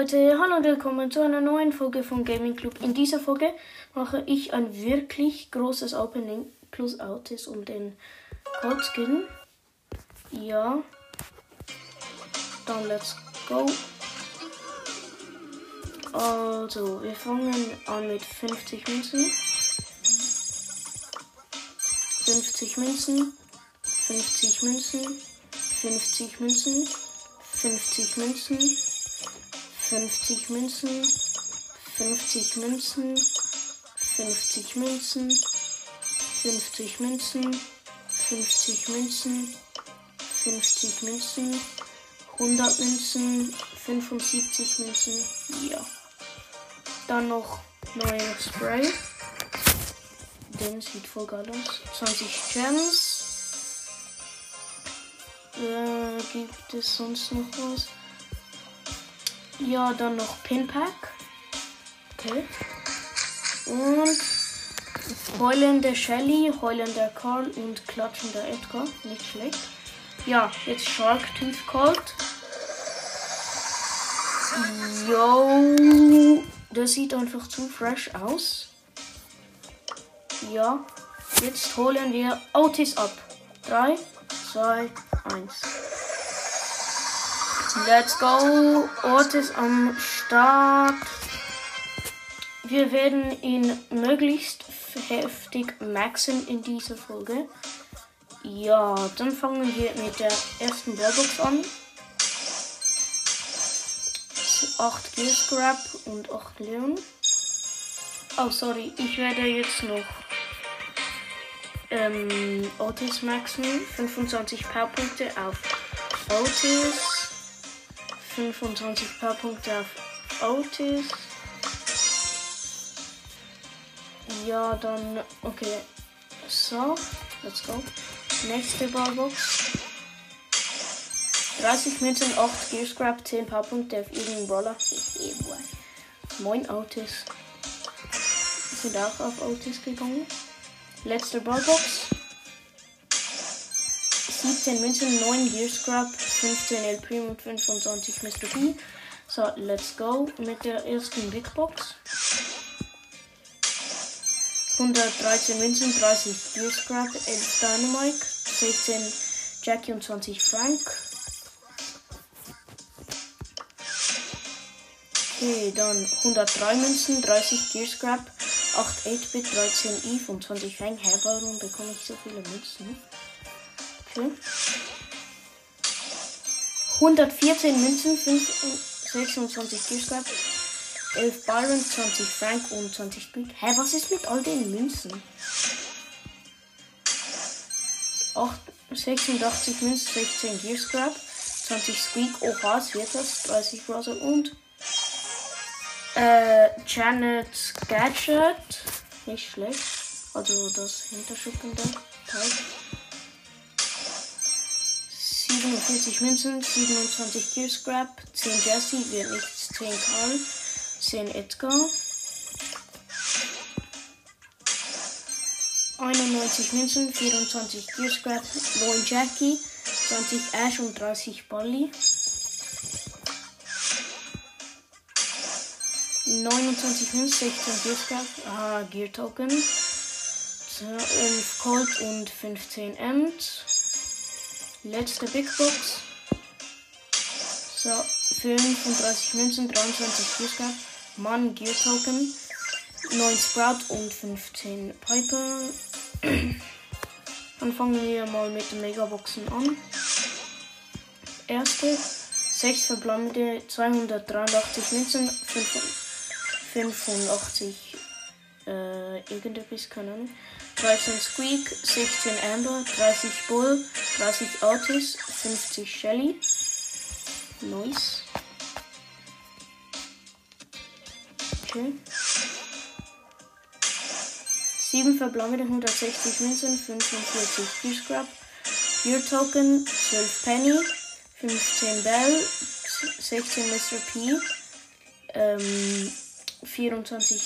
Leute, hallo und willkommen zu einer neuen Folge von Gaming Club. In dieser Folge mache ich ein wirklich großes Opening plus Autis um den Code. Ja. Dann let's go. Also, wir fangen an mit 50 Münzen. 50 Münzen. 50 Münzen. 50 Münzen. 50 Münzen. 50 Münzen, 50 Münzen, 50 Münzen, 50 Münzen, 50 Münzen, 50 Münzen, 100 Münzen, 75 Münzen, ja. Dann noch neuer Spray. Den sieht voll geil aus. 20 Gems. Äh, gibt es sonst noch was? Ja, dann noch Pinpack. Okay. Und heulender Shelly, heulender Karl und klatschender Edgar. Nicht schlecht. Ja, jetzt Shark Tooth Cold. Yo, das sieht einfach zu fresh aus. Ja, jetzt holen wir Otis ab. 3, 2, 1. Let's go. Ort ist am Start. Wir werden ihn möglichst heftig maxen in dieser Folge. Ja, dann fangen wir mit der ersten Ballbox an. 8 Gear Scrap und 8 Leon. Oh, sorry, ich werde jetzt noch ähm, Otis maxen. 25 Powerpunkte auf Otis. 25 Powerpunkte auf Otis. Ja, dann. Okay. So, let's go. Nächste Ballbox. 30 Münzen, 8 Gear Scrap, 10 Powerpunkte auf irgendeinen Brawler. Moin Otis. Sind auch auf Otis gegangen. Letzte Ballbox. 17 Münzen, 9 Gear Scrap, 15 El Primo und 25 Mr. P. So, let's go mit der ersten Big Box. 113 Münzen, 30 Gear Scrap, 11 Dynamite, 16 Jackie und 20 Frank. Okay, dann 103 Münzen, 30 Gear Scrap, 8 8-Bit, 13 Eve und 20 Fang. Hä, warum bekomme ich so viele Münzen? Okay. 114 Münzen, 5, 26 Giftschrap, 11 Byron, 20 Frank und 20 Speed. Hä, was ist mit all den Münzen? 8, 86 Münzen, 16 Gear Scrap, 20 Squeak, oha, es wird das, 30 Brother und äh, Janet Gadget. Nicht schlecht. Also das hinterschickende Teil. 47 Münzen, 27 Gear Scrap, 10 Jesse, wird nichts, 10 Karl, 10 Edgar. 91 Münzen, 24 Gear Scrap, 9 Jackie, 20 Ash und 30 Bolly. 29 Münzen, 16 Gear Scrap, ah, Gear Token, 11 Colt und 15 Ems. Letzte Big Box. So, 35 Münzen, 23 Gear Mann Gear Token. 9 Sprout und 15 Piper. Dann fangen wir mal mit den Megaboxen an. Erste, 6 verbleibende, 283 Münzen, 85 äh, irgendetwas, keine Ahnung. 13 Squeak, 16 Amber, 30 Bull, 30 Otis, 50 Shelly. Nice. Okay. 7 verbleibende 160 Münzen, 45 Key-Scrub, Gear Token, 12 Penny, 15 Bell, 16 Mr. P, ähm, 24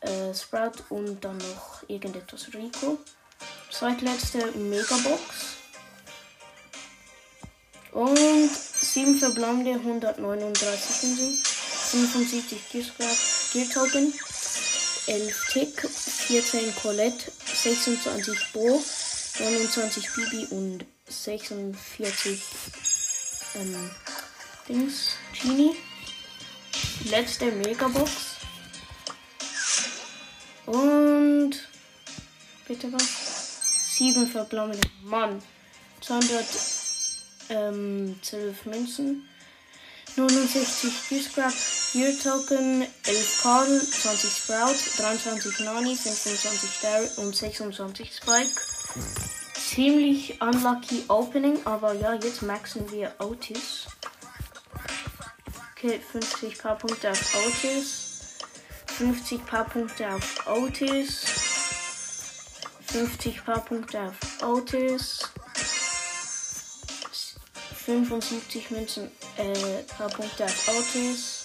äh, Sprout und dann noch irgendetwas Rico. Zweitletzte Megabox. Und 7 verbleibende 139 Inseln, 75 Gear Token, 11 Tick, 14 Colette, 26 Bo, 29 Bibi und 46 ähm, Dings, Genie. Letzte Megabox. Und bitte was? 7 verbleibende. Mann. 212 ähm, Münzen. 69 Gear Gear Token, 11 Karl, 20 Sprout, 23 Nani, 25 Derry und 26 Spike. Ziemlich unlucky Opening, aber ja, jetzt maxen wir Otis. Okay, 50 paar Punkte auf Otis. 50 paar Punkte auf Otis. 50 paar Punkte auf Otis. 75 Münzen, äh, paar Punkte auf Otis.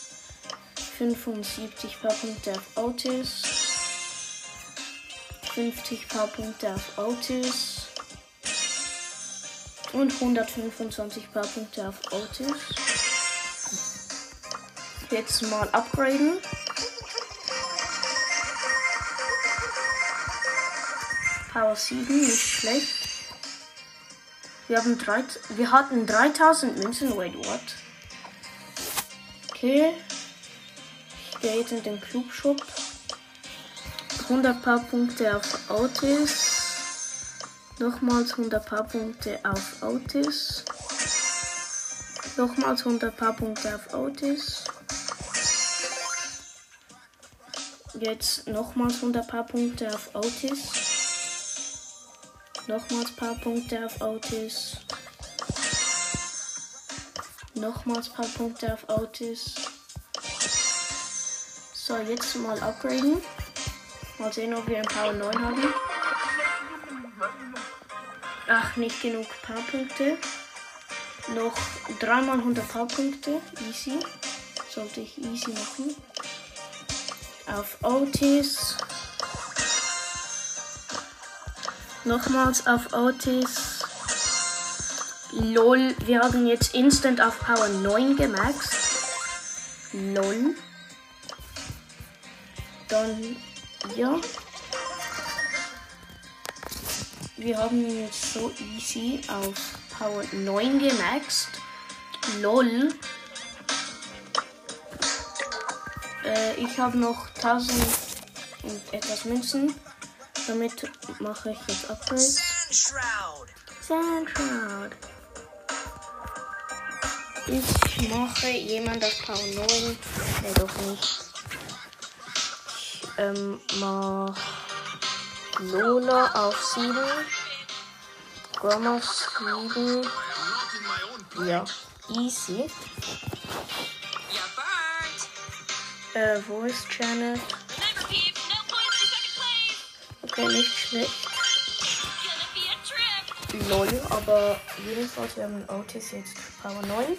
75 paar Punkte auf Otis. 50 paar Punkte auf Otis. Und 125 paar Punkte auf Otis. Jetzt mal upgraden. Power 7, nicht schlecht. Wir haben drei, wir hatten 3000 Münzen. Wait, what? Okay. Ich gehe jetzt in den Club Shop. 100 paar Punkte auf Autis. Nochmals 100 paar Punkte auf Autis. Nochmals 100 paar Punkte auf Autis. Jetzt nochmals 100 paar Punkte auf Autis. Nochmals paar Punkte auf Autis. Nochmals paar Punkte auf Autis. So, jetzt mal upgraden. Mal sehen, ob wir ein Power 9 haben. Ach, nicht genug Powerpunkte. Noch dreimal 100 Powerpunkte. Easy. Sollte ich easy machen. Auf Otis. Nochmals auf Otis. Lol, wir haben jetzt instant auf Power 9 gemaxt. Lol. Dann, ja. Wir haben jetzt so easy auf Power 9 gemaxt. Lol. Äh, ich habe noch 1000 und etwas Münzen. Damit mache ich jetzt Upgrades. Sandshroud. Sandshroud. Ich mache jemand auf Power 9. Nee, doch nicht. Ich ähm, mach Lola auf 7. Grommas 7. Ja, easy. Äh, wo ist Okay, nicht schlecht. Lol, aber jedenfalls, wir haben Otis jetzt Power 9.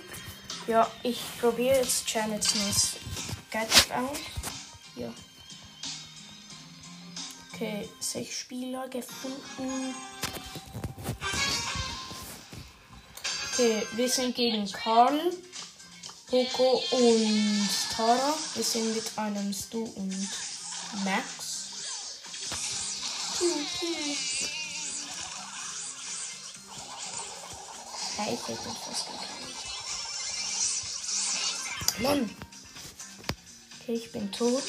Ja, ich probiere jetzt Janets neues Gadget aus. Ja. Okay, sechs Spieler gefunden. Okay, wir sind gegen Karl, Poco und Tara. Wir sind mit einem Stu und Max. Ich hätte fast gekriegt. Mann. Okay, ich bin tot.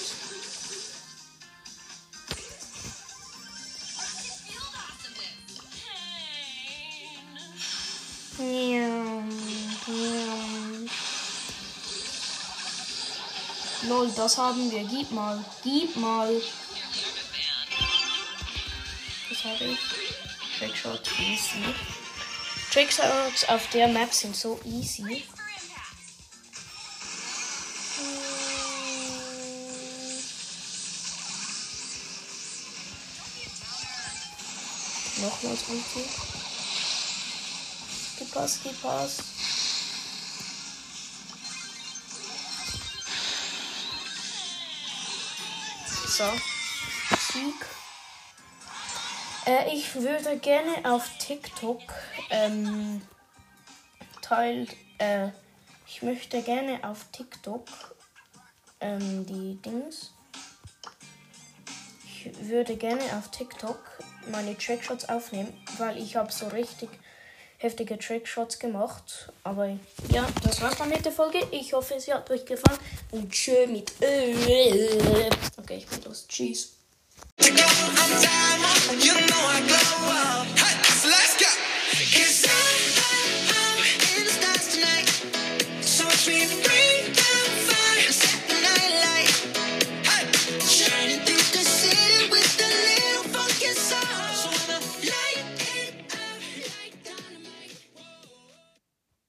Lol, das haben wir. Gib mal. Gib mal. Das habe ich. Trickshot easy. Trickshots auf der Map sind so easy. Nochmals Ulti. Gib Pass, gib. So. Sieg. Äh, ich würde gerne auf TikTok ähm, Teil, äh, Ich möchte gerne auf TikTok ähm, die Dings. Ich würde gerne auf TikTok meine Trickshots aufnehmen, weil ich habe so richtig heftige Trickshots gemacht. Aber ja, das war's dann mit der Folge. Ich hoffe, es hat euch gefallen. Und schön mit. Okay, ich bin los. Tschüss.